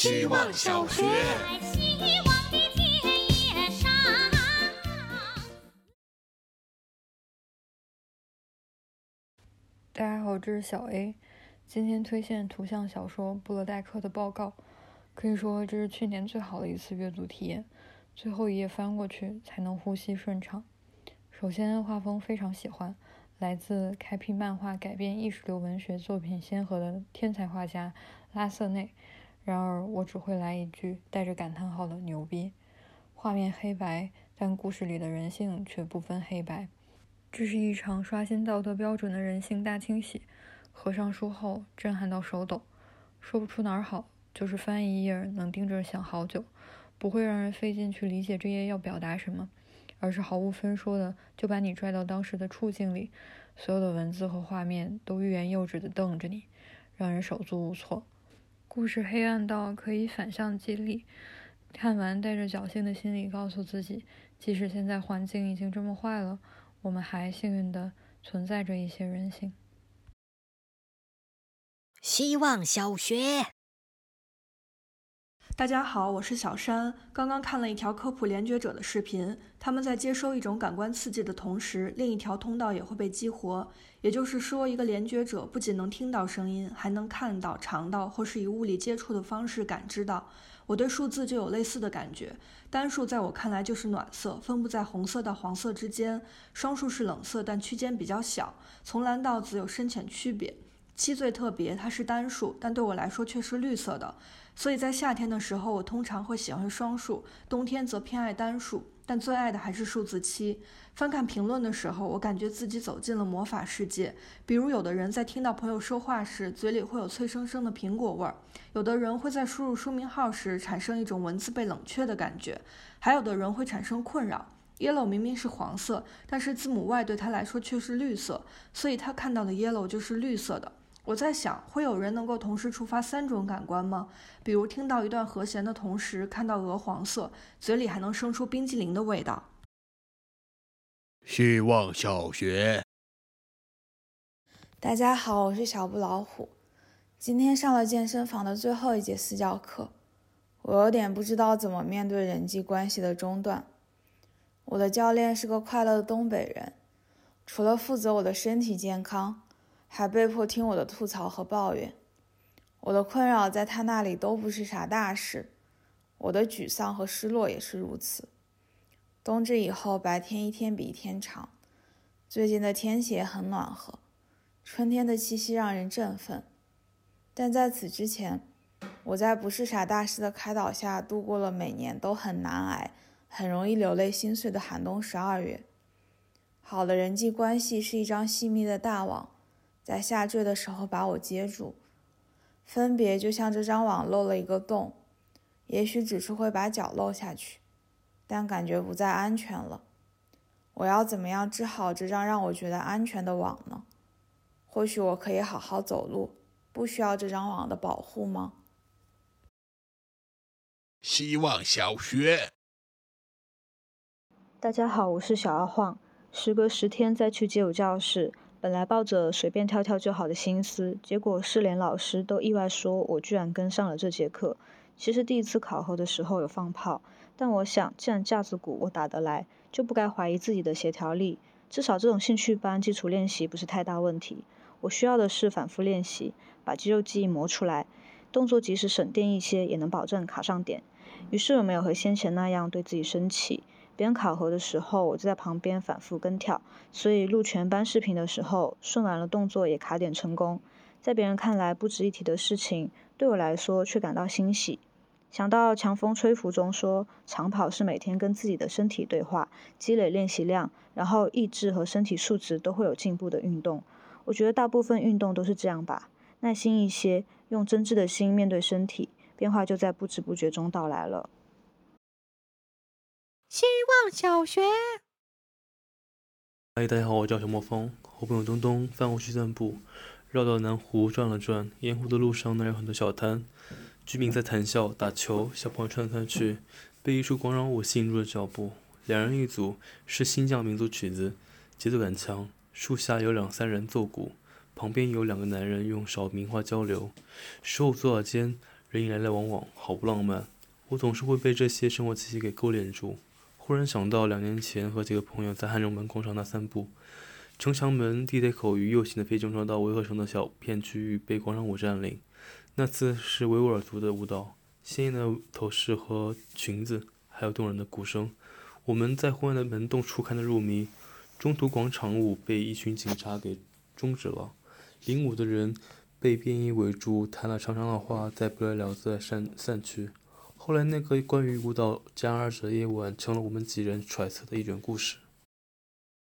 希望小学。大家好，这是小 A，今天推荐图像小说布勒代克的报告，可以说这是去年最好的一次阅读体验。最后一页翻过去才能呼吸顺畅。首先，画风非常喜欢，来自开辟漫画改编意识流文学作品先河的天才画家拉瑟内。然而，我只会来一句带着感叹号的牛逼。画面黑白，但故事里的人性却不分黑白。这是一场刷新道德标准的人性大清洗。合上书后，震撼到手抖，说不出哪儿好，就是翻一页能盯着想好久。不会让人费劲去理解这页要表达什么，而是毫无分说的就把你拽到当时的处境里，所有的文字和画面都欲言又止的瞪着你，让人手足无措。故事黑暗到可以反向激励，看完带着侥幸的心理告诉自己，即使现在环境已经这么坏了，我们还幸运的存在着一些人性。希望小学。大家好，我是小山。刚刚看了一条科普联觉者的视频，他们在接收一种感官刺激的同时，另一条通道也会被激活。也就是说，一个联觉者不仅能听到声音，还能看到、尝到，或是以物理接触的方式感知到。我对数字就有类似的感觉。单数在我看来就是暖色，分布在红色到黄色之间；双数是冷色，但区间比较小，从蓝到紫有深浅区别。七最特别，它是单数，但对我来说却是绿色的。所以在夏天的时候，我通常会喜欢双数；冬天则偏爱单数，但最爱的还是数字七。翻看评论的时候，我感觉自己走进了魔法世界。比如，有的人在听到朋友说话时，嘴里会有脆生生的苹果味儿；有的人会在输入书名号时产生一种文字被冷却的感觉；还有的人会产生困扰。Yellow 明明是黄色，但是字母 Y 对他来说却是绿色，所以他看到的 Yellow 就是绿色的。我在想，会有人能够同时触发三种感官吗？比如听到一段和弦的同时，看到鹅黄色，嘴里还能生出冰激凌的味道。希望小学，大家好，我是小布老虎。今天上了健身房的最后一节私教课，我有点不知道怎么面对人际关系的中断。我的教练是个快乐的东北人，除了负责我的身体健康。还被迫听我的吐槽和抱怨，我的困扰在他那里都不是啥大事，我的沮丧和失落也是如此。冬至以后，白天一天比一天长，最近的天气也很暖和，春天的气息让人振奋。但在此之前，我在不是啥大事的开导下，度过了每年都很难挨、很容易流泪心碎的寒冬十二月。好的人际关系是一张细密的大网。在下坠的时候把我接住，分别就像这张网漏了一个洞，也许只是会把脚漏下去，但感觉不再安全了。我要怎么样织好这张让我觉得安全的网呢？或许我可以好好走路，不需要这张网的保护吗？希望小学，大家好，我是小阿晃，时隔十天再去街舞教室。本来抱着随便跳跳就好的心思，结果是连老师都意外说我居然跟上了这节课。其实第一次考核的时候有放炮，但我想既然架子鼓我打得来，就不该怀疑自己的协调力。至少这种兴趣班基础练习不是太大问题。我需要的是反复练习，把肌肉记忆磨出来，动作即使省电一些，也能保证卡上点。于是我没有和先前那样对自己生气。别人考核的时候，我就在旁边反复跟跳，所以录全班视频的时候，顺完了动作也卡点成功。在别人看来不值一提的事情，对我来说却感到欣喜。想到《强风吹拂》中说，长跑是每天跟自己的身体对话，积累练习量，然后意志和身体素质都会有进步的运动。我觉得大部分运动都是这样吧，耐心一些，用真挚的心面对身体，变化就在不知不觉中到来了。希望小学。嗨，大家好，我叫小莫风，和朋友东东饭后去散步，绕到南湖转了转。沿湖的路上那有很多小摊，居民在谈笑、打球，小朋友串来串去，被一束广场舞吸引住了脚步。两人一组，是新疆民族曲子，节奏感强。树下有两三人奏鼓，旁边有两个男人用少明话交流。手舞足蹈间，人影来来往往，好不浪漫。我总是会被这些生活气息给勾连住。忽然想到两年前和几个朋友在汉中门广场那散步，城墙门、地铁口与右行的非正常道围合成的小片区域被广场舞占领。那次是维吾尔族的舞蹈，鲜艳的头饰和裙子，还有动人的鼓声。我们在昏暗的门洞处看得入迷。中途广场舞被一群警察给终止了，领舞的人被便衣围住，谈了长长的话，再不了了之散散去。后来那个关于舞蹈家二者的夜晚，成了我们几人揣测的一种故事。